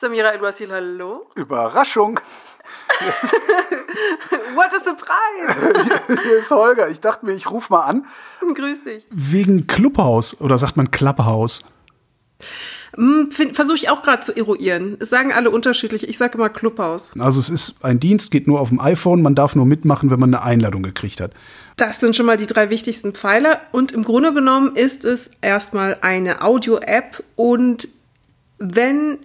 Samira El-Wasil, hallo. Überraschung. What a surprise. Hier ist Holger. Ich dachte mir, ich rufe mal an. Grüß dich. Wegen Clubhaus oder sagt man Klapphaus? Hm, Versuche ich auch gerade zu eruieren. Es sagen alle unterschiedlich. Ich sage immer Clubhaus. Also es ist ein Dienst, geht nur auf dem iPhone. Man darf nur mitmachen, wenn man eine Einladung gekriegt hat. Das sind schon mal die drei wichtigsten Pfeiler. Und im Grunde genommen ist es erstmal eine Audio-App. Und wenn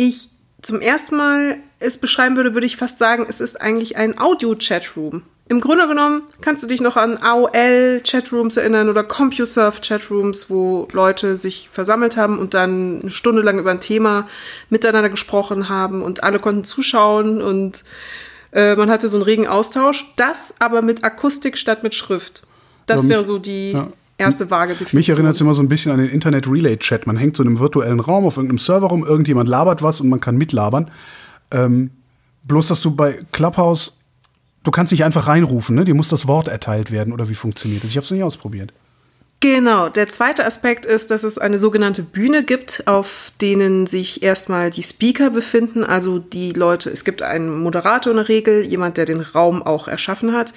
ich zum ersten Mal es beschreiben würde, würde ich fast sagen, es ist eigentlich ein Audio-Chatroom. Im Grunde genommen kannst du dich noch an AOL-Chatrooms erinnern oder CompuServe-Chatrooms, wo Leute sich versammelt haben und dann eine Stunde lang über ein Thema miteinander gesprochen haben und alle konnten zuschauen und äh, man hatte so einen regen Austausch. Das aber mit Akustik statt mit Schrift. Das wäre so die ja. Erste vage Definition. Mich erinnert es immer so ein bisschen an den Internet-Relay-Chat. Man hängt so in einem virtuellen Raum auf irgendeinem Server rum, irgendjemand labert was und man kann mitlabern. Ähm, bloß, dass du bei Clubhouse du kannst nicht einfach reinrufen, ne? Dir muss das Wort erteilt werden oder wie funktioniert das? Ich habe es nicht ausprobiert. Genau. Der zweite Aspekt ist, dass es eine sogenannte Bühne gibt, auf denen sich erstmal die Speaker befinden, also die Leute. Es gibt einen Moderator in der Regel, jemand, der den Raum auch erschaffen hat.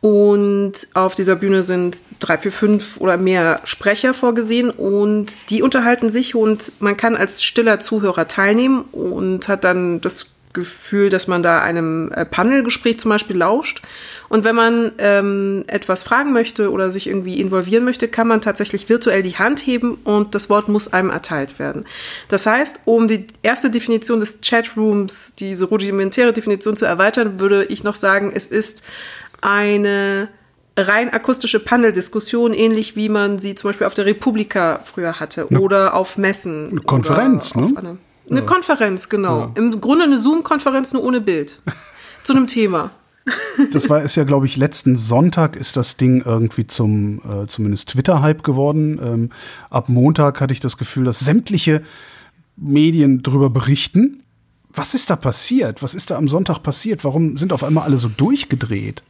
Und auf dieser Bühne sind drei, vier, fünf oder mehr Sprecher vorgesehen und die unterhalten sich und man kann als stiller Zuhörer teilnehmen und hat dann das Gefühl, dass man da einem äh, Panelgespräch zum Beispiel lauscht. Und wenn man ähm, etwas fragen möchte oder sich irgendwie involvieren möchte, kann man tatsächlich virtuell die Hand heben und das Wort muss einem erteilt werden. Das heißt, um die erste Definition des Chatrooms, diese rudimentäre Definition zu erweitern, würde ich noch sagen, es ist eine rein akustische Paneldiskussion, ähnlich wie man sie zum Beispiel auf der Republika früher hatte eine, oder auf Messen. Eine Konferenz, ne? Eine ja. Konferenz, genau. Ja. Im Grunde eine Zoom-Konferenz nur ohne Bild. Zu einem Thema. Das war ist ja, glaube ich, letzten Sonntag ist das Ding irgendwie zum äh, zumindest Twitter-Hype geworden. Ähm, ab Montag hatte ich das Gefühl, dass sämtliche Medien darüber berichten. Was ist da passiert? Was ist da am Sonntag passiert? Warum sind auf einmal alle so durchgedreht?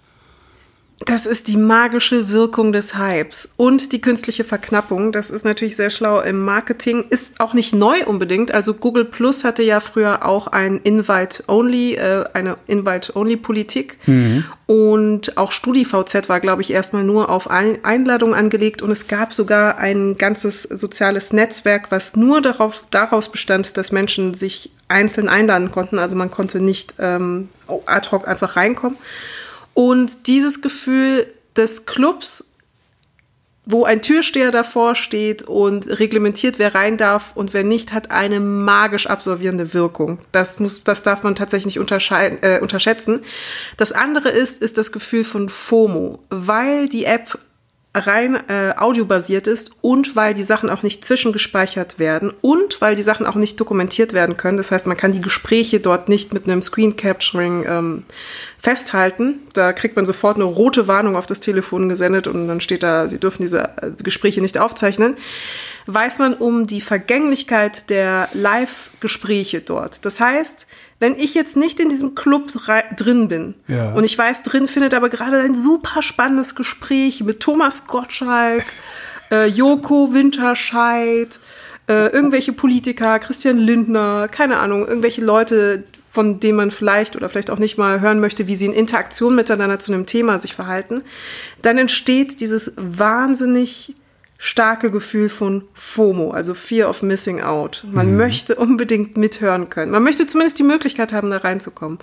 Das ist die magische Wirkung des Hypes und die künstliche Verknappung. Das ist natürlich sehr schlau im Marketing. Ist auch nicht neu unbedingt. Also Google Plus hatte ja früher auch ein Invite-Only, äh, eine Invite-Only-Politik. Mhm. Und auch StudiVZ war, glaube ich, erstmal nur auf ein Einladung angelegt. Und es gab sogar ein ganzes soziales Netzwerk, was nur darauf, daraus bestand, dass Menschen sich einzeln einladen konnten. Also man konnte nicht ähm, ad hoc einfach reinkommen. Und dieses Gefühl des Clubs, wo ein Türsteher davor steht und reglementiert, wer rein darf und wer nicht, hat eine magisch absorbierende Wirkung. Das, muss, das darf man tatsächlich nicht äh, unterschätzen. Das andere ist, ist das Gefühl von FOMO, weil die App rein äh, audiobasiert ist und weil die Sachen auch nicht zwischengespeichert werden und weil die Sachen auch nicht dokumentiert werden können. Das heißt, man kann die Gespräche dort nicht mit einem Screen Capturing ähm, festhalten. Da kriegt man sofort eine rote Warnung auf das Telefon gesendet und dann steht da, Sie dürfen diese äh, Gespräche nicht aufzeichnen. Weiß man um die Vergänglichkeit der Live-Gespräche dort. Das heißt, wenn ich jetzt nicht in diesem Club drin bin ja. und ich weiß, drin findet aber gerade ein super spannendes Gespräch mit Thomas Gottschalk, äh, Joko Winterscheid, äh, irgendwelche Politiker, Christian Lindner, keine Ahnung, irgendwelche Leute, von denen man vielleicht oder vielleicht auch nicht mal hören möchte, wie sie in Interaktion miteinander zu einem Thema sich verhalten, dann entsteht dieses wahnsinnig starke Gefühl von FOMO, also Fear of Missing Out. Man mhm. möchte unbedingt mithören können. Man möchte zumindest die Möglichkeit haben, da reinzukommen.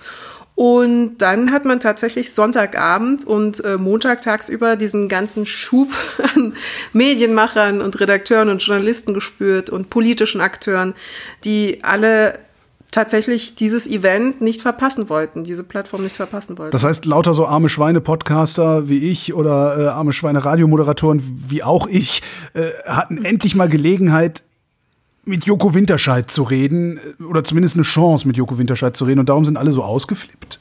Und dann hat man tatsächlich Sonntagabend und äh, Montag tagsüber diesen ganzen Schub an Medienmachern und Redakteuren und Journalisten gespürt und politischen Akteuren, die alle tatsächlich dieses Event nicht verpassen wollten, diese Plattform nicht verpassen wollten. Das heißt, lauter so arme Schweine-Podcaster wie ich oder äh, arme Schweine-Radiomoderatoren wie auch ich äh, hatten endlich mal Gelegenheit, mit Joko Winterscheid zu reden äh, oder zumindest eine Chance, mit Joko Winterscheid zu reden und darum sind alle so ausgeflippt.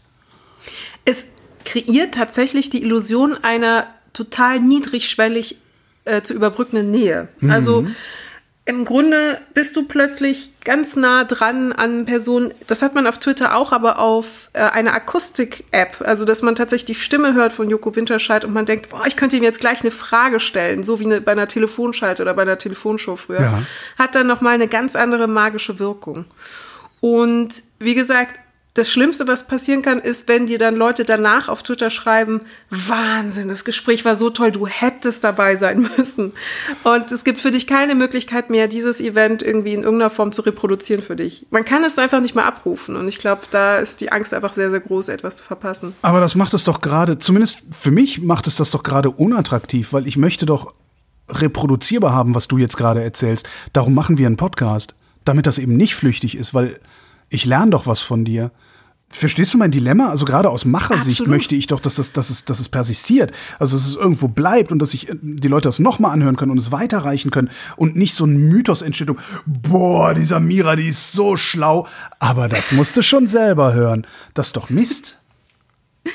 Es kreiert tatsächlich die Illusion einer total niedrigschwellig äh, zu überbrückenden Nähe. Mhm. Also im Grunde bist du plötzlich ganz nah dran an Personen. Das hat man auf Twitter auch, aber auf äh, einer Akustik-App. Also, dass man tatsächlich die Stimme hört von Joko Winterscheid und man denkt, boah, ich könnte ihm jetzt gleich eine Frage stellen, so wie eine, bei einer Telefonschalte oder bei einer Telefonshow früher. Ja. Hat dann nochmal eine ganz andere magische Wirkung. Und wie gesagt, das Schlimmste, was passieren kann, ist, wenn dir dann Leute danach auf Twitter schreiben, Wahnsinn, das Gespräch war so toll, du hättest dabei sein müssen. Und es gibt für dich keine Möglichkeit mehr, dieses Event irgendwie in irgendeiner Form zu reproduzieren für dich. Man kann es einfach nicht mehr abrufen. Und ich glaube, da ist die Angst einfach sehr, sehr groß, etwas zu verpassen. Aber das macht es doch gerade, zumindest für mich macht es das doch gerade unattraktiv, weil ich möchte doch reproduzierbar haben, was du jetzt gerade erzählst. Darum machen wir einen Podcast, damit das eben nicht flüchtig ist, weil ich lerne doch was von dir. Verstehst du mein Dilemma? Also gerade aus Machersicht Absolut. möchte ich doch, dass, das, dass, es, dass es persistiert. Also dass es irgendwo bleibt und dass sich äh, die Leute das nochmal anhören können und es weiterreichen können und nicht so ein Mythos entsteht, boah, dieser Mira, die ist so schlau. Aber das musst du schon selber hören. Das ist doch Mist.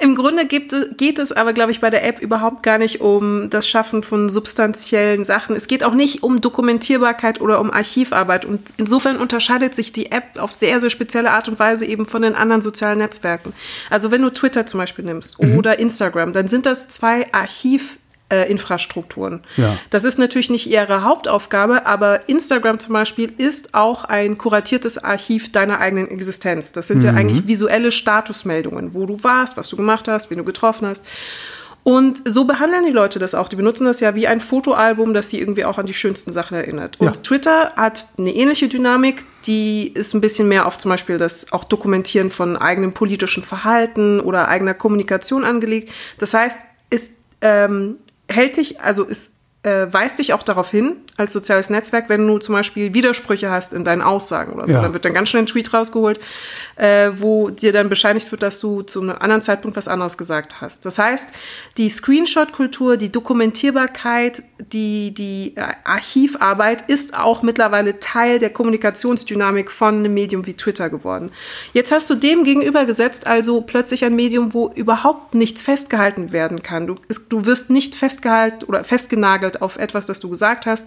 Im Grunde gibt, geht es aber, glaube ich, bei der App überhaupt gar nicht um das Schaffen von substanziellen Sachen. Es geht auch nicht um Dokumentierbarkeit oder um Archivarbeit. Und insofern unterscheidet sich die App auf sehr, sehr spezielle Art und Weise eben von den anderen sozialen Netzwerken. Also wenn du Twitter zum Beispiel nimmst mhm. oder Instagram, dann sind das zwei Archiv- äh, Infrastrukturen. Ja. Das ist natürlich nicht ihre Hauptaufgabe, aber Instagram zum Beispiel ist auch ein kuratiertes Archiv deiner eigenen Existenz. Das sind mhm. ja eigentlich visuelle Statusmeldungen, wo du warst, was du gemacht hast, wen du getroffen hast. Und so behandeln die Leute das auch. Die benutzen das ja wie ein Fotoalbum, das sie irgendwie auch an die schönsten Sachen erinnert. Und ja. Twitter hat eine ähnliche Dynamik. Die ist ein bisschen mehr auf zum Beispiel das auch Dokumentieren von eigenem politischen Verhalten oder eigener Kommunikation angelegt. Das heißt, ist ähm, hält dich, also ist äh, weist dich auch darauf hin, als soziales Netzwerk, wenn du zum Beispiel Widersprüche hast in deinen Aussagen oder so. Ja. Dann wird dann ganz schnell ein Tweet rausgeholt, äh, wo dir dann bescheinigt wird, dass du zu einem anderen Zeitpunkt was anderes gesagt hast. Das heißt, die Screenshot-Kultur, die Dokumentierbarkeit, die, die äh, Archivarbeit ist auch mittlerweile Teil der Kommunikationsdynamik von einem Medium wie Twitter geworden. Jetzt hast du dem gegenübergesetzt also plötzlich ein Medium, wo überhaupt nichts festgehalten werden kann. Du, du wirst nicht festgehalten oder festgenagelt auf etwas, das du gesagt hast.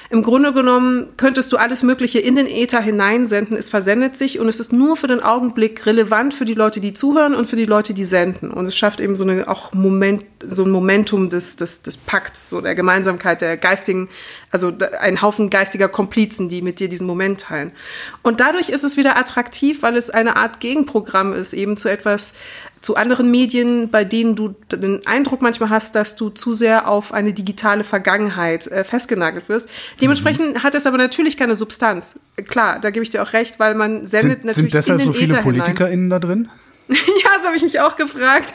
Im Grunde genommen könntest du alles Mögliche in den Äther hineinsenden. Es versendet sich und es ist nur für den Augenblick relevant für die Leute, die zuhören und für die Leute, die senden. Und es schafft eben so eine auch Moment, so ein Momentum des, des, des Pakts, so der Gemeinsamkeit der geistigen, also ein Haufen geistiger Komplizen, die mit dir diesen Moment teilen. Und dadurch ist es wieder attraktiv, weil es eine Art Gegenprogramm ist, eben zu etwas, zu anderen Medien, bei denen du den Eindruck manchmal hast, dass du zu sehr auf eine digitale Vergangenheit äh, festgenagelt wirst. Dementsprechend mhm. hat es aber natürlich keine Substanz. Klar, da gebe ich dir auch recht, weil man sendet sind, natürlich Sind deshalb so viele PolitikerInnen da drin? ja, das habe ich mich auch gefragt.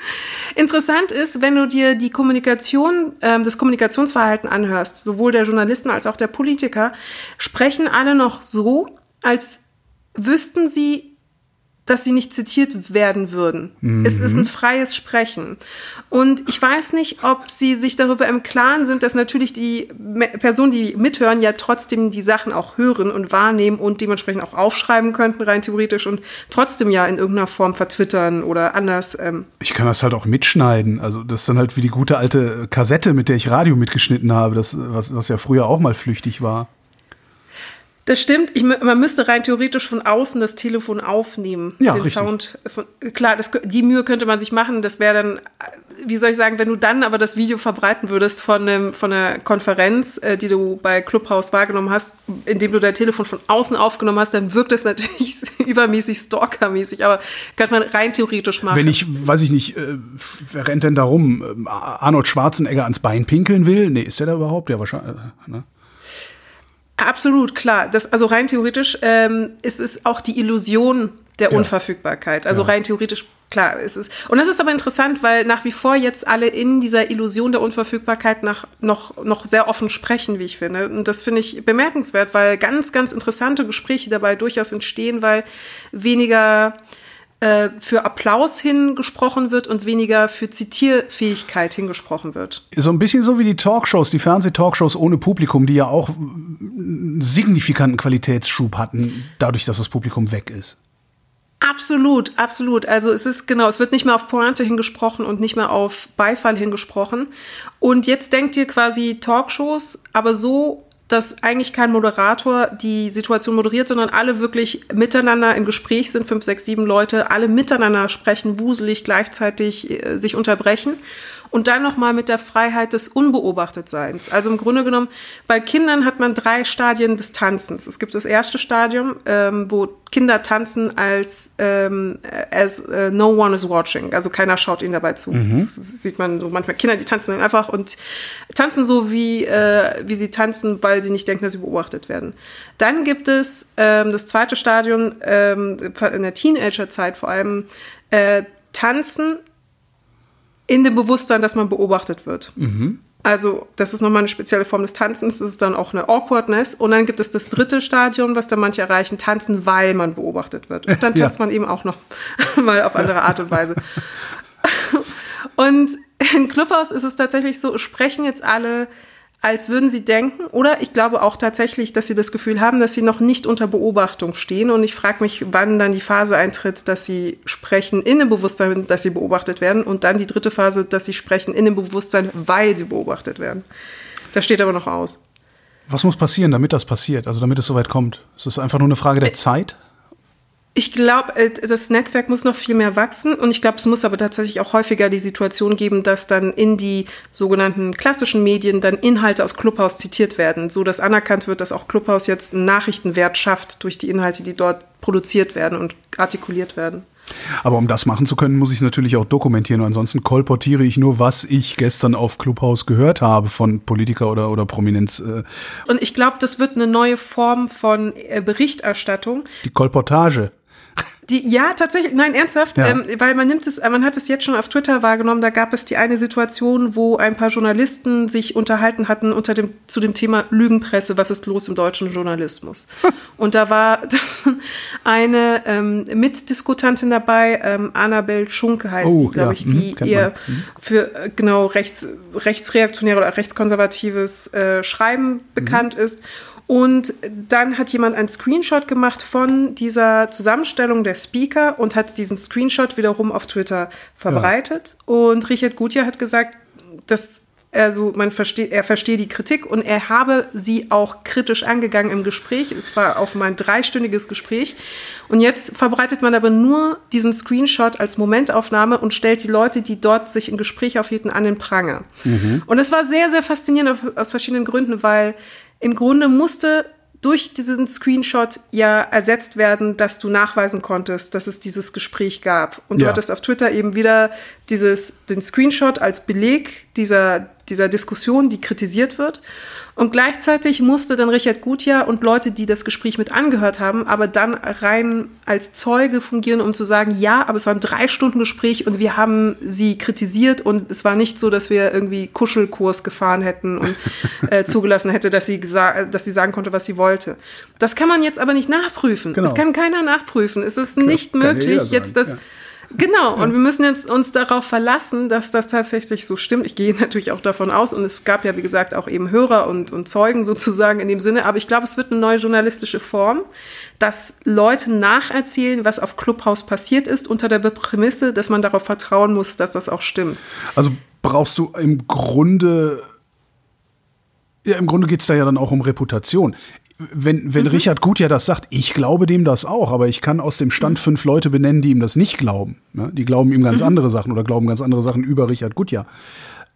Interessant ist, wenn du dir die Kommunikation, ähm, das Kommunikationsverhalten anhörst, sowohl der Journalisten als auch der Politiker, sprechen alle noch so, als wüssten sie dass sie nicht zitiert werden würden. Mhm. Es ist ein freies Sprechen. Und ich weiß nicht, ob sie sich darüber im Klaren sind, dass natürlich die Personen, die mithören, ja trotzdem die Sachen auch hören und wahrnehmen und dementsprechend auch aufschreiben könnten, rein theoretisch, und trotzdem ja in irgendeiner Form vertwittern oder anders. Ähm. Ich kann das halt auch mitschneiden. Also das ist dann halt wie die gute alte Kassette, mit der ich Radio mitgeschnitten habe, das, was, was ja früher auch mal flüchtig war. Das stimmt. Ich, man müsste rein theoretisch von außen das Telefon aufnehmen. Ja, den richtig. Sound. Von, klar, das, die Mühe könnte man sich machen. Das wäre dann, wie soll ich sagen, wenn du dann aber das Video verbreiten würdest von, einem, von einer Konferenz, äh, die du bei Clubhouse wahrgenommen hast, indem du dein Telefon von außen aufgenommen hast, dann wirkt es natürlich übermäßig stalkermäßig. Aber könnte man rein theoretisch machen. Wenn ich, weiß ich nicht, äh, wer rennt denn da rum? Ähm, Arnold Schwarzenegger ans Bein pinkeln will? Nee, ist der da überhaupt? Ja, wahrscheinlich. Äh, ne? Absolut, klar. Das, also rein theoretisch ähm, ist es auch die Illusion der ja. Unverfügbarkeit. Also ja. rein theoretisch, klar, ist es. Und das ist aber interessant, weil nach wie vor jetzt alle in dieser Illusion der Unverfügbarkeit nach, noch, noch sehr offen sprechen, wie ich finde. Und das finde ich bemerkenswert, weil ganz, ganz interessante Gespräche dabei durchaus entstehen, weil weniger äh, für Applaus hingesprochen wird und weniger für Zitierfähigkeit hingesprochen wird. So ein bisschen so wie die Talkshows, die Fernsehtalkshows ohne Publikum, die ja auch einen signifikanten Qualitätsschub hatten, dadurch, dass das Publikum weg ist. Absolut, absolut. Also es ist genau, es wird nicht mehr auf Pointe hingesprochen und nicht mehr auf Beifall hingesprochen. Und jetzt denkt ihr quasi Talkshows, aber so dass eigentlich kein Moderator die Situation moderiert, sondern alle wirklich miteinander im Gespräch sind, fünf, sechs, sieben Leute, alle miteinander sprechen, wuselig gleichzeitig äh, sich unterbrechen. Und dann nochmal mit der Freiheit des Unbeobachtetseins. Also im Grunde genommen, bei Kindern hat man drei Stadien des Tanzens. Es gibt das erste Stadium, ähm, wo Kinder tanzen als ähm, as uh, no one is watching. Also keiner schaut ihnen dabei zu. Mhm. Das sieht man so manchmal Kinder, die tanzen einfach und tanzen so, wie, äh, wie sie tanzen, weil sie nicht denken, dass sie beobachtet werden. Dann gibt es ähm, das zweite Stadion ähm, in der Teenagerzeit vor allem äh, Tanzen in dem Bewusstsein, dass man beobachtet wird. Mhm. Also, das ist nochmal eine spezielle Form des Tanzens. Das ist dann auch eine Awkwardness. Und dann gibt es das dritte Stadium, was dann manche erreichen, tanzen, weil man beobachtet wird. Und dann tanzt ja. man eben auch noch mal auf andere Art und Weise. und in Clubhouse ist es tatsächlich so, sprechen jetzt alle als würden sie denken, oder ich glaube auch tatsächlich, dass sie das Gefühl haben, dass sie noch nicht unter Beobachtung stehen. Und ich frage mich, wann dann die Phase eintritt, dass sie sprechen in dem Bewusstsein, dass sie beobachtet werden. Und dann die dritte Phase, dass sie sprechen in dem Bewusstsein, weil sie beobachtet werden. Das steht aber noch aus. Was muss passieren, damit das passiert? Also damit es soweit kommt? Ist es einfach nur eine Frage der Zeit? Ich glaube, äh, das Netzwerk muss noch viel mehr wachsen und ich glaube, es muss aber tatsächlich auch häufiger die Situation geben, dass dann in die sogenannten klassischen Medien dann Inhalte aus Clubhouse zitiert werden, so dass anerkannt wird, dass auch Clubhouse jetzt einen Nachrichtenwert schafft durch die Inhalte, die dort produziert werden und artikuliert werden. Aber um das machen zu können, muss ich es natürlich auch dokumentieren. Ansonsten kolportiere ich nur, was ich gestern auf Clubhouse gehört habe von Politiker oder, oder Prominenz. Äh. Und ich glaube, das wird eine neue Form von äh, Berichterstattung. Die Kolportage. Die, ja, tatsächlich, nein, ernsthaft, ja. ähm, weil man nimmt es, man hat es jetzt schon auf Twitter wahrgenommen, da gab es die eine Situation, wo ein paar Journalisten sich unterhalten hatten unter dem, zu dem Thema Lügenpresse, was ist los im deutschen Journalismus. Und da war eine ähm, Mitdiskutantin dabei, ähm, Annabel Schunke heißt oh, sie, glaube ja. ich, die mhm, eher mhm. für äh, genau rechts, rechtsreaktionäre oder rechtskonservatives äh, Schreiben mhm. bekannt ist. Und dann hat jemand einen Screenshot gemacht von dieser Zusammenstellung der Speaker und hat diesen Screenshot wiederum auf Twitter verbreitet. Ja. Und Richard Gutjahr hat gesagt, dass er so, man versteht, er versteht die Kritik und er habe sie auch kritisch angegangen im Gespräch. Es war auf mein dreistündiges Gespräch. Und jetzt verbreitet man aber nur diesen Screenshot als Momentaufnahme und stellt die Leute, die dort sich im Gespräch aufhielten, an den Pranger. Mhm. Und es war sehr, sehr faszinierend aus verschiedenen Gründen, weil im Grunde musste durch diesen Screenshot ja ersetzt werden, dass du nachweisen konntest, dass es dieses Gespräch gab. Und ja. du hattest auf Twitter eben wieder dieses, den Screenshot als Beleg dieser, dieser Diskussion, die kritisiert wird. Und gleichzeitig musste dann Richard Gutjahr und Leute, die das Gespräch mit angehört haben, aber dann rein als Zeuge fungieren, um zu sagen, ja, aber es war ein drei Stunden Gespräch und wir haben sie kritisiert und es war nicht so, dass wir irgendwie Kuschelkurs gefahren hätten und äh, zugelassen hätte, dass sie, dass sie sagen konnte, was sie wollte. Das kann man jetzt aber nicht nachprüfen. Genau. Das kann keiner nachprüfen. Es ist Klar, nicht möglich, jetzt das. Ja Genau, und wir müssen jetzt uns darauf verlassen, dass das tatsächlich so stimmt. Ich gehe natürlich auch davon aus, und es gab ja, wie gesagt, auch eben Hörer und, und Zeugen sozusagen in dem Sinne, aber ich glaube, es wird eine neue journalistische Form, dass Leute nacherzählen, was auf Clubhouse passiert ist, unter der Prämisse, dass man darauf vertrauen muss, dass das auch stimmt. Also brauchst du im Grunde ja, im Grunde geht es da ja dann auch um Reputation wenn, wenn mhm. Richard Gut ja das sagt, ich glaube dem das auch, aber ich kann aus dem Stand fünf Leute benennen, die ihm das nicht glauben. Ne? Die glauben ihm ganz mhm. andere Sachen oder glauben ganz andere Sachen über Richard Gutjahr.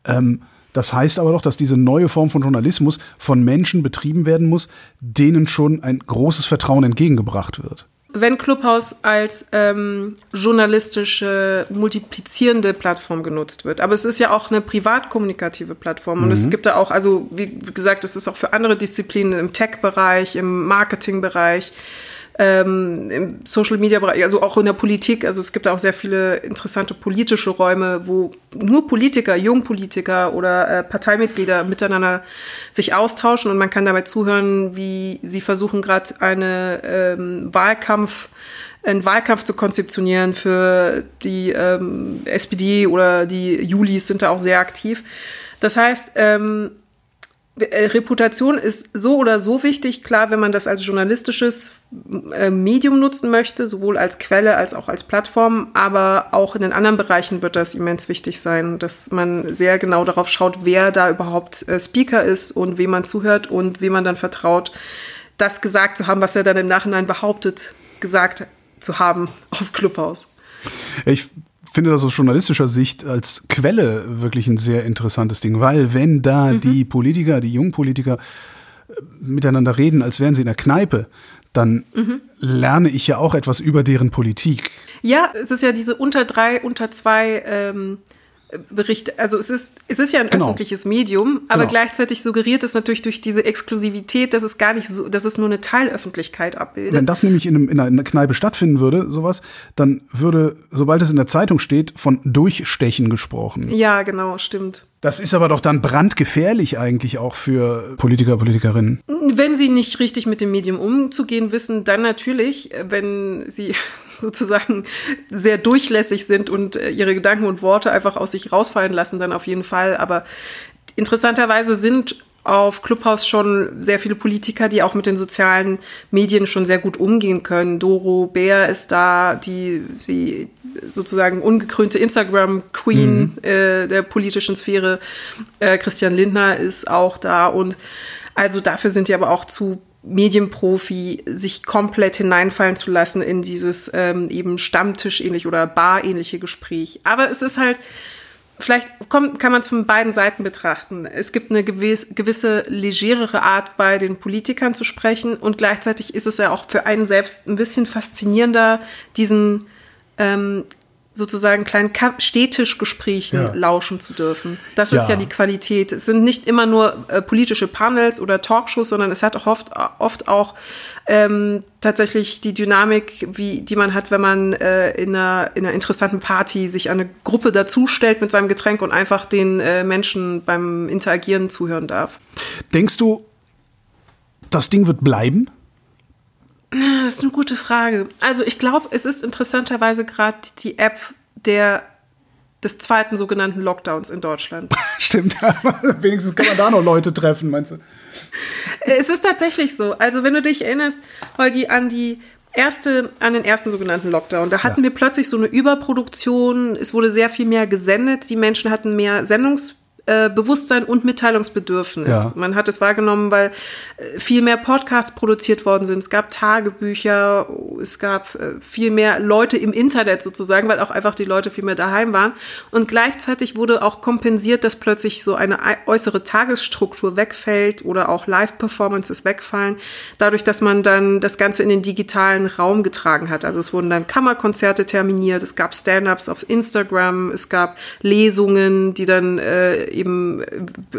Ähm, das heißt aber doch, dass diese neue Form von Journalismus von Menschen betrieben werden muss, denen schon ein großes Vertrauen entgegengebracht wird wenn Clubhouse als ähm, journalistische, multiplizierende Plattform genutzt wird. Aber es ist ja auch eine privat-kommunikative Plattform. Und mhm. es gibt da auch, also wie gesagt, es ist auch für andere Disziplinen im Tech-Bereich, im Marketing-Bereich ähm, im Social Media Bereich, also auch in der Politik. Also es gibt auch sehr viele interessante politische Räume, wo nur Politiker, Jungpolitiker oder äh, Parteimitglieder miteinander sich austauschen und man kann dabei zuhören, wie sie versuchen gerade eine ähm, Wahlkampf einen Wahlkampf zu konzeptionieren für die ähm, SPD oder die Julis sind da auch sehr aktiv. Das heißt, ähm, äh, Reputation ist so oder so wichtig. Klar, wenn man das als journalistisches äh, Medium nutzen möchte, sowohl als Quelle als auch als Plattform, aber auch in den anderen Bereichen wird das immens wichtig sein, dass man sehr genau darauf schaut, wer da überhaupt äh, Speaker ist und wem man zuhört und wem man dann vertraut, das gesagt zu haben, was er dann im Nachhinein behauptet, gesagt zu haben auf Clubhouse. Ich finde das aus journalistischer Sicht als Quelle wirklich ein sehr interessantes Ding, weil wenn da mhm. die Politiker, die jungen Politiker äh, miteinander reden, als wären sie in der Kneipe, dann mhm. lerne ich ja auch etwas über deren Politik. Ja, es ist ja diese unter drei, unter zwei ähm, Berichte, also es ist, es ist ja ein genau. öffentliches Medium, aber genau. gleichzeitig suggeriert es natürlich durch diese Exklusivität, dass es gar nicht so, dass es nur eine Teilöffentlichkeit abbildet. Wenn das nämlich in, einem, in einer Kneipe stattfinden würde, sowas, dann würde, sobald es in der Zeitung steht, von Durchstechen gesprochen. Ja, genau, stimmt. Das ist aber doch dann brandgefährlich eigentlich auch für Politiker, Politikerinnen. Wenn sie nicht richtig mit dem Medium umzugehen wissen, dann natürlich, wenn sie sozusagen sehr durchlässig sind und äh, ihre Gedanken und Worte einfach aus sich rausfallen lassen, dann auf jeden Fall. Aber interessanterweise sind auf Clubhouse schon sehr viele Politiker, die auch mit den sozialen Medien schon sehr gut umgehen können. Doro Bär ist da, die, die sozusagen ungekrönte Instagram-Queen mhm. äh, der politischen Sphäre. Äh, Christian Lindner ist auch da und also dafür sind die aber auch zu Medienprofi sich komplett hineinfallen zu lassen in dieses ähm, eben Stammtisch-ähnlich oder Bar-ähnliche Gespräch. Aber es ist halt, vielleicht kommt, kann man es von beiden Seiten betrachten. Es gibt eine gewiss, gewisse legerere Art, bei den Politikern zu sprechen und gleichzeitig ist es ja auch für einen selbst ein bisschen faszinierender, diesen ähm, sozusagen kleinen Städtischgesprächen ja. lauschen zu dürfen. Das ja. ist ja die Qualität. Es sind nicht immer nur äh, politische Panels oder Talkshows, sondern es hat oft, oft auch ähm, tatsächlich die Dynamik, wie, die man hat, wenn man äh, in, einer, in einer interessanten Party sich eine Gruppe dazustellt mit seinem Getränk und einfach den äh, Menschen beim Interagieren zuhören darf. Denkst du, das Ding wird bleiben? Das ist eine gute Frage. Also ich glaube, es ist interessanterweise gerade die App der des zweiten sogenannten Lockdowns in Deutschland. Stimmt, wenigstens kann man da noch Leute treffen, meinst du? Es ist tatsächlich so. Also wenn du dich erinnerst, Holgi, an die erste, an den ersten sogenannten Lockdown, da hatten ja. wir plötzlich so eine Überproduktion. Es wurde sehr viel mehr gesendet. Die Menschen hatten mehr Sendungs äh, Bewusstsein und Mitteilungsbedürfnis. Ja. Man hat es wahrgenommen, weil äh, viel mehr Podcasts produziert worden sind. Es gab Tagebücher, es gab äh, viel mehr Leute im Internet sozusagen, weil auch einfach die Leute viel mehr daheim waren. Und gleichzeitig wurde auch kompensiert, dass plötzlich so eine äußere Tagesstruktur wegfällt oder auch Live-Performances wegfallen, dadurch, dass man dann das Ganze in den digitalen Raum getragen hat. Also es wurden dann Kammerkonzerte terminiert, es gab Stand-ups auf Instagram, es gab Lesungen, die dann äh, eben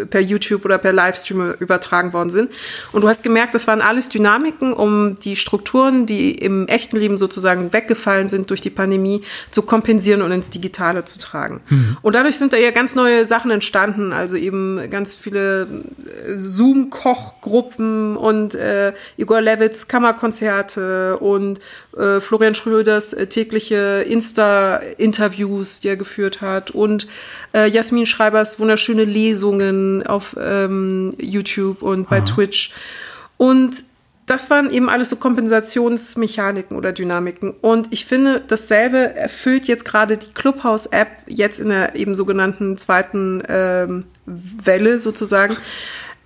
per YouTube oder per Livestream übertragen worden sind. Und du hast gemerkt, das waren alles Dynamiken, um die Strukturen, die im echten Leben sozusagen weggefallen sind durch die Pandemie, zu kompensieren und ins Digitale zu tragen. Mhm. Und dadurch sind da ja ganz neue Sachen entstanden, also eben ganz viele äh, Zoom-Kochgruppen und äh, Igor Levitz Kammerkonzerte und äh, Florian Schröders äh, tägliche Insta-Interviews, die er geführt hat und äh, Jasmin Schreibers wunderschöne Lesungen auf ähm, YouTube und bei Aha. Twitch. Und das waren eben alles so Kompensationsmechaniken oder Dynamiken. Und ich finde, dasselbe erfüllt jetzt gerade die Clubhouse-App jetzt in der eben sogenannten zweiten ähm, Welle sozusagen,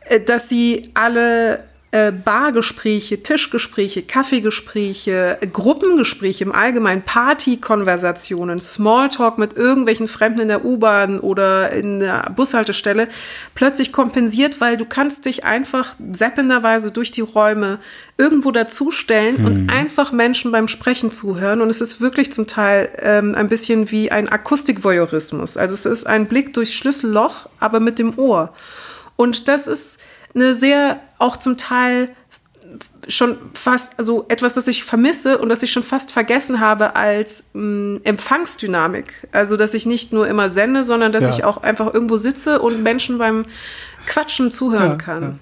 äh, dass sie alle äh, Bargespräche, Tischgespräche, Kaffeegespräche, Gruppengespräche im Allgemeinen, Partykonversationen, Smalltalk mit irgendwelchen Fremden in der U-Bahn oder in der Bushaltestelle plötzlich kompensiert, weil du kannst dich einfach seppenderweise durch die Räume irgendwo dazustellen mhm. und einfach Menschen beim Sprechen zuhören. Und es ist wirklich zum Teil ähm, ein bisschen wie ein Akustikvoyeurismus. Also es ist ein Blick durchs Schlüsselloch, aber mit dem Ohr. Und das ist eine sehr auch zum Teil schon fast, also etwas, das ich vermisse und das ich schon fast vergessen habe als mh, mm, Empfangsdynamik. Also, dass ich nicht nur immer sende, sondern dass ja. ich auch einfach irgendwo sitze und Menschen beim Quatschen zuhören ja, kann. Ja.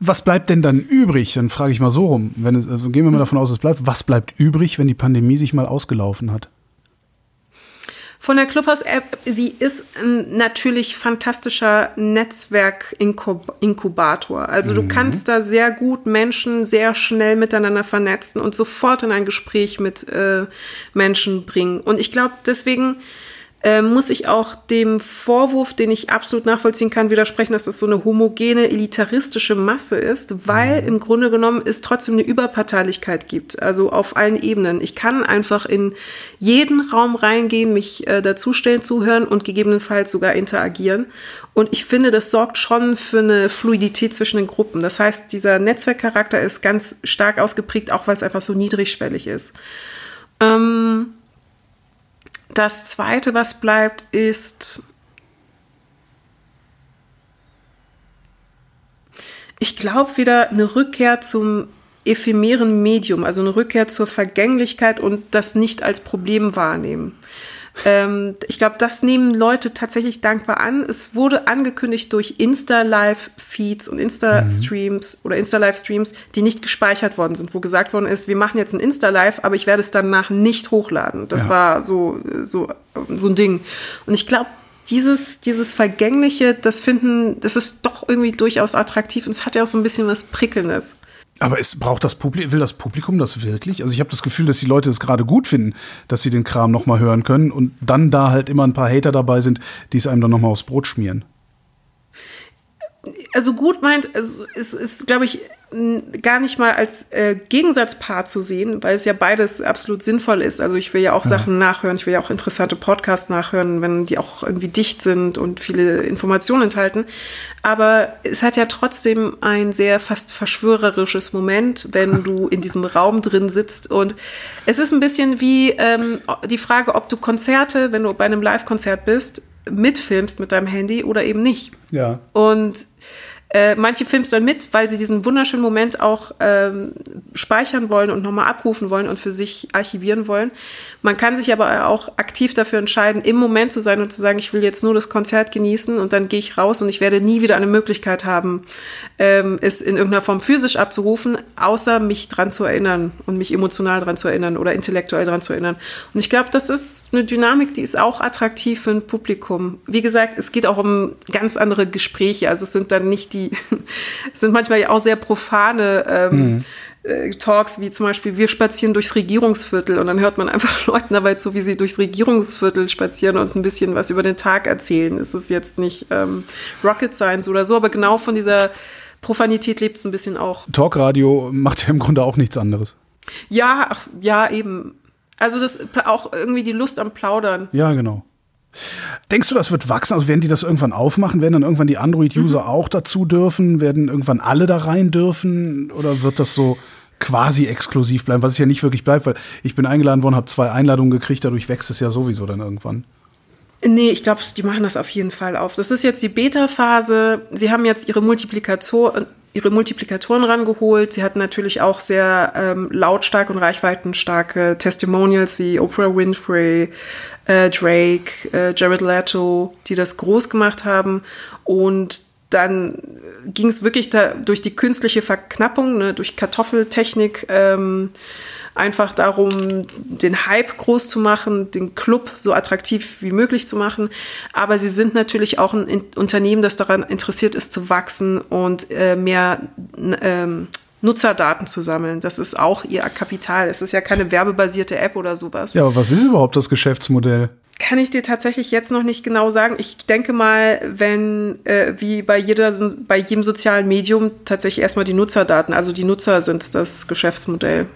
Was bleibt denn dann übrig? Dann frage ich mal so rum. Wenn es, also gehen wir mal davon aus, es bleibt. Was bleibt übrig, wenn die Pandemie sich mal ausgelaufen hat? Von der Clubhouse-App. Sie ist ein natürlich fantastischer Netzwerk-Inkubator. Also mhm. du kannst da sehr gut Menschen sehr schnell miteinander vernetzen und sofort in ein Gespräch mit äh, Menschen bringen. Und ich glaube, deswegen äh, muss ich auch dem Vorwurf, den ich absolut nachvollziehen kann, widersprechen, dass es so eine homogene, elitaristische Masse ist, weil mhm. im Grunde genommen es trotzdem eine Überparteilichkeit gibt, also auf allen Ebenen. Ich kann einfach in jeden Raum reingehen, mich äh, dazustellen, zuhören und gegebenenfalls sogar interagieren. Und ich finde, das sorgt schon für eine Fluidität zwischen den Gruppen. Das heißt, dieser Netzwerkcharakter ist ganz stark ausgeprägt, auch weil es einfach so niedrigschwellig ist. Ähm, das zweite, was bleibt, ist, ich glaube wieder eine Rückkehr zum ephemeren Medium, also eine Rückkehr zur Vergänglichkeit und das nicht als Problem wahrnehmen. Ähm, ich glaube, das nehmen Leute tatsächlich dankbar an. Es wurde angekündigt durch Insta-Live-Feeds und Insta-Streams mhm. oder Insta-Live-Streams, die nicht gespeichert worden sind, wo gesagt worden ist, wir machen jetzt ein Insta-Live, aber ich werde es danach nicht hochladen. Das ja. war so, so, so ein Ding. Und ich glaube, dieses, dieses Vergängliche, das finden, das ist doch irgendwie durchaus attraktiv und es hat ja auch so ein bisschen was Prickelndes. Aber es braucht das Publikum, will das Publikum das wirklich? Also ich habe das Gefühl, dass die Leute es gerade gut finden, dass sie den Kram noch mal hören können und dann da halt immer ein paar Hater dabei sind, die es einem dann noch mal aufs Brot schmieren. Also gut meint, also es ist, glaube ich, gar nicht mal als äh, Gegensatzpaar zu sehen, weil es ja beides absolut sinnvoll ist. Also ich will ja auch ja. Sachen nachhören, ich will ja auch interessante Podcasts nachhören, wenn die auch irgendwie dicht sind und viele Informationen enthalten. Aber es hat ja trotzdem ein sehr fast verschwörerisches Moment, wenn du in diesem Raum drin sitzt. Und es ist ein bisschen wie ähm, die Frage, ob du Konzerte, wenn du bei einem Live-Konzert bist, mitfilmst mit deinem Handy oder eben nicht. Ja. Und äh, manche filmst dann mit, weil sie diesen wunderschönen Moment auch ähm, speichern wollen und nochmal abrufen wollen und für sich archivieren wollen. Man kann sich aber auch aktiv dafür entscheiden, im Moment zu sein und zu sagen, ich will jetzt nur das Konzert genießen und dann gehe ich raus und ich werde nie wieder eine Möglichkeit haben, ähm, es in irgendeiner Form physisch abzurufen, außer mich dran zu erinnern und mich emotional dran zu erinnern oder intellektuell dran zu erinnern. Und ich glaube, das ist eine Dynamik, die ist auch attraktiv für ein Publikum. Wie gesagt, es geht auch um ganz andere Gespräche. Also es sind dann nicht die es sind manchmal ja auch sehr profane ähm, mhm. äh, Talks, wie zum Beispiel, wir spazieren durchs Regierungsviertel und dann hört man einfach Leuten dabei zu, wie sie durchs Regierungsviertel spazieren und ein bisschen was über den Tag erzählen. Es ist jetzt nicht ähm, Rocket Science oder so, aber genau von dieser Profanität lebt es ein bisschen auch. Talkradio macht ja im Grunde auch nichts anderes. Ja, ach, ja, eben. Also das auch irgendwie die Lust am Plaudern. Ja, genau. Denkst du, das wird wachsen? Also werden die das irgendwann aufmachen? Werden dann irgendwann die Android-User mhm. auch dazu dürfen? Werden irgendwann alle da rein dürfen? Oder wird das so quasi exklusiv bleiben? Was es ja nicht wirklich bleibt, weil ich bin eingeladen worden, habe zwei Einladungen gekriegt, dadurch wächst es ja sowieso dann irgendwann. Nee, ich glaube, die machen das auf jeden Fall auf. Das ist jetzt die Beta-Phase. Sie haben jetzt ihre Multiplikator ihre Multiplikatoren rangeholt. Sie hatten natürlich auch sehr ähm, lautstark und reichweitenstarke Testimonials wie Oprah Winfrey, äh, Drake, äh, Jared Leto, die das groß gemacht haben. Und dann ging es wirklich da durch die künstliche Verknappung, ne, durch Kartoffeltechnik, ähm, einfach darum, den Hype groß zu machen, den Club so attraktiv wie möglich zu machen. Aber sie sind natürlich auch ein Unternehmen, das daran interessiert ist, zu wachsen und äh, mehr ähm, Nutzerdaten zu sammeln. Das ist auch ihr Kapital. Es ist ja keine werbebasierte App oder sowas. Ja, aber was ist überhaupt das Geschäftsmodell? Kann ich dir tatsächlich jetzt noch nicht genau sagen. Ich denke mal, wenn äh, wie bei jeder bei jedem sozialen Medium tatsächlich erstmal die Nutzerdaten, also die Nutzer sind das Geschäftsmodell.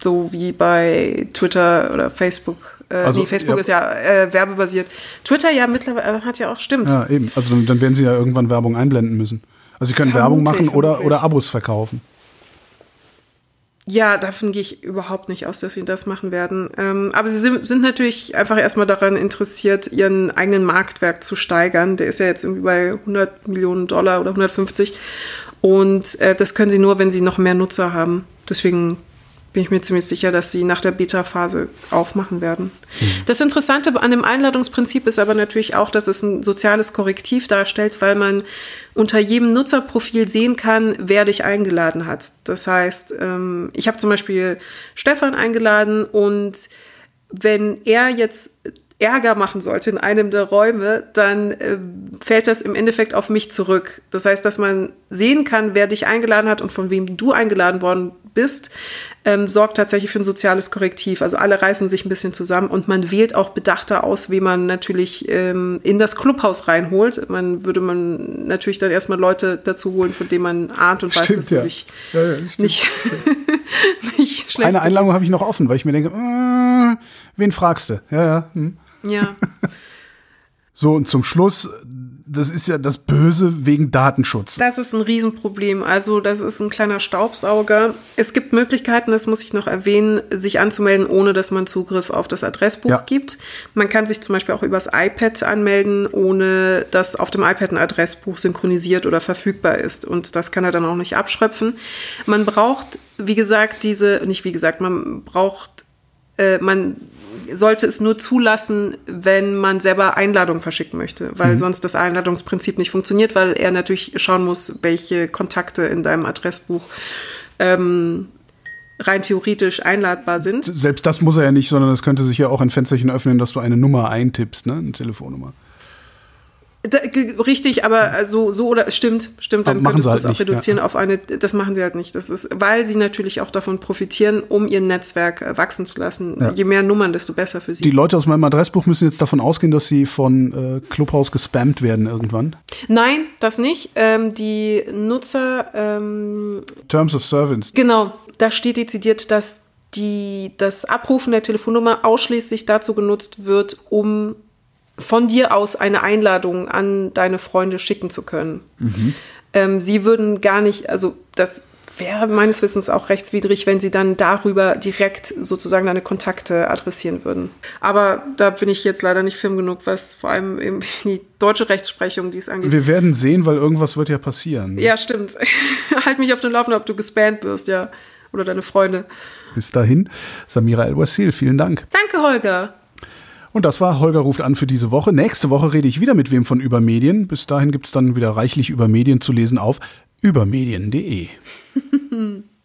So wie bei Twitter oder Facebook. Äh, also, nee, Facebook ja. ist ja äh, werbebasiert. Twitter ja mittlerweile hat ja auch stimmt. Ja, eben. Also dann, dann werden sie ja irgendwann Werbung einblenden müssen. Also sie können vermutlich, Werbung machen oder, oder Abos verkaufen. Ja, davon gehe ich überhaupt nicht aus, dass sie das machen werden. Ähm, aber sie sind, sind, natürlich einfach erstmal daran interessiert, ihren eigenen Marktwert zu steigern. Der ist ja jetzt irgendwie bei 100 Millionen Dollar oder 150. Und äh, das können sie nur, wenn sie noch mehr Nutzer haben. Deswegen bin ich mir ziemlich sicher, dass sie nach der Beta-Phase aufmachen werden. Mhm. Das Interessante an dem Einladungsprinzip ist aber natürlich auch, dass es ein soziales Korrektiv darstellt, weil man unter jedem Nutzerprofil sehen kann, wer dich eingeladen hat. Das heißt, ähm, ich habe zum Beispiel Stefan eingeladen und wenn er jetzt Ärger machen sollte in einem der Räume, dann äh, fällt das im Endeffekt auf mich zurück. Das heißt, dass man sehen kann, wer dich eingeladen hat und von wem du eingeladen worden bist, ähm, sorgt tatsächlich für ein soziales Korrektiv. Also alle reißen sich ein bisschen zusammen und man wählt auch bedachter aus, wie man natürlich ähm, in das Clubhaus reinholt. Man würde man natürlich dann erstmal Leute dazu holen, von denen man ahnt und weiß, Stimmt, dass sie ja. sich Ja, ja, stimmt. nicht, nicht schlecht Eine Einladung habe ich noch offen, weil ich mir denke, äh, wen fragst du? Ja, ja. Hm. Ja. So, und zum Schluss, das ist ja das Böse wegen Datenschutz. Das ist ein Riesenproblem. Also das ist ein kleiner Staubsauger. Es gibt Möglichkeiten, das muss ich noch erwähnen, sich anzumelden, ohne dass man Zugriff auf das Adressbuch Ja. gibt. Man kann sich zum Beispiel auch übers iPad anmelden, ohne dass auf dem iPad ein Adressbuch synchronisiert oder verfügbar ist. Und das kann er dann auch nicht abschröpfen. Man braucht, wie gesagt, diese, nicht wie gesagt, man braucht äh, man sollte es nur zulassen, wenn man selber Einladungen verschicken möchte, weil sonst das Einladungsprinzip nicht funktioniert, weil er natürlich schauen muss, welche Kontakte in deinem Adressbuch ähm, rein theoretisch einladbar sind. Selbst das muss er ja nicht, sondern es könnte sich ja auch ein Fensterchen öffnen, dass du eine Nummer eintippst, ne? Eine Telefonnummer. Da, richtig, aber so, so oder stimmt, stimmt, dann könntest sie du halt es auch nicht, reduzieren ja. auf eine, das machen sie halt nicht. Das ist, weil sie natürlich auch davon profitieren, um ihr Netzwerk äh, wachsen zu lassen. Ja. Je mehr Nummern, desto besser für sie. Die Leute aus meinem Adressbuch müssen jetzt davon ausgehen, dass sie von äh, Clubhouse gespammt werden irgendwann. Nein, das nicht. Ähm, die Nutzer, ähm, Terms of Service. genau, da steht dezidiert, dass die, das Abrufen der Telefonnummer ausschließlich dazu genutzt wird, um von dir aus eine Einladung an deine Freunde schicken zu können. Ähm, sie würden gar nicht, also das wäre meines Wissens auch rechtswidrig, wenn sie dann darüber direkt sozusagen deine Kontakte adressieren würden. Aber da bin ich jetzt leider nicht firm genug, was vor allem eben die deutsche Rechtsprechung dies angeht. Wir werden sehen, weil irgendwas wird ja passieren. Ja, stimmt. halt mich auf den Laufenden, ob du gespammt wirst, ja. Oder deine Freunde. Bis dahin, Samira El-Wasil, vielen Dank. Danke, Holger. Und das war Holger ruft an für diese Woche. Nächste Woche rede ich wieder mit wem von Übermedien. Bis dahin gibt es dann wieder reichlich über Medien zu lesen auf übermedien.de.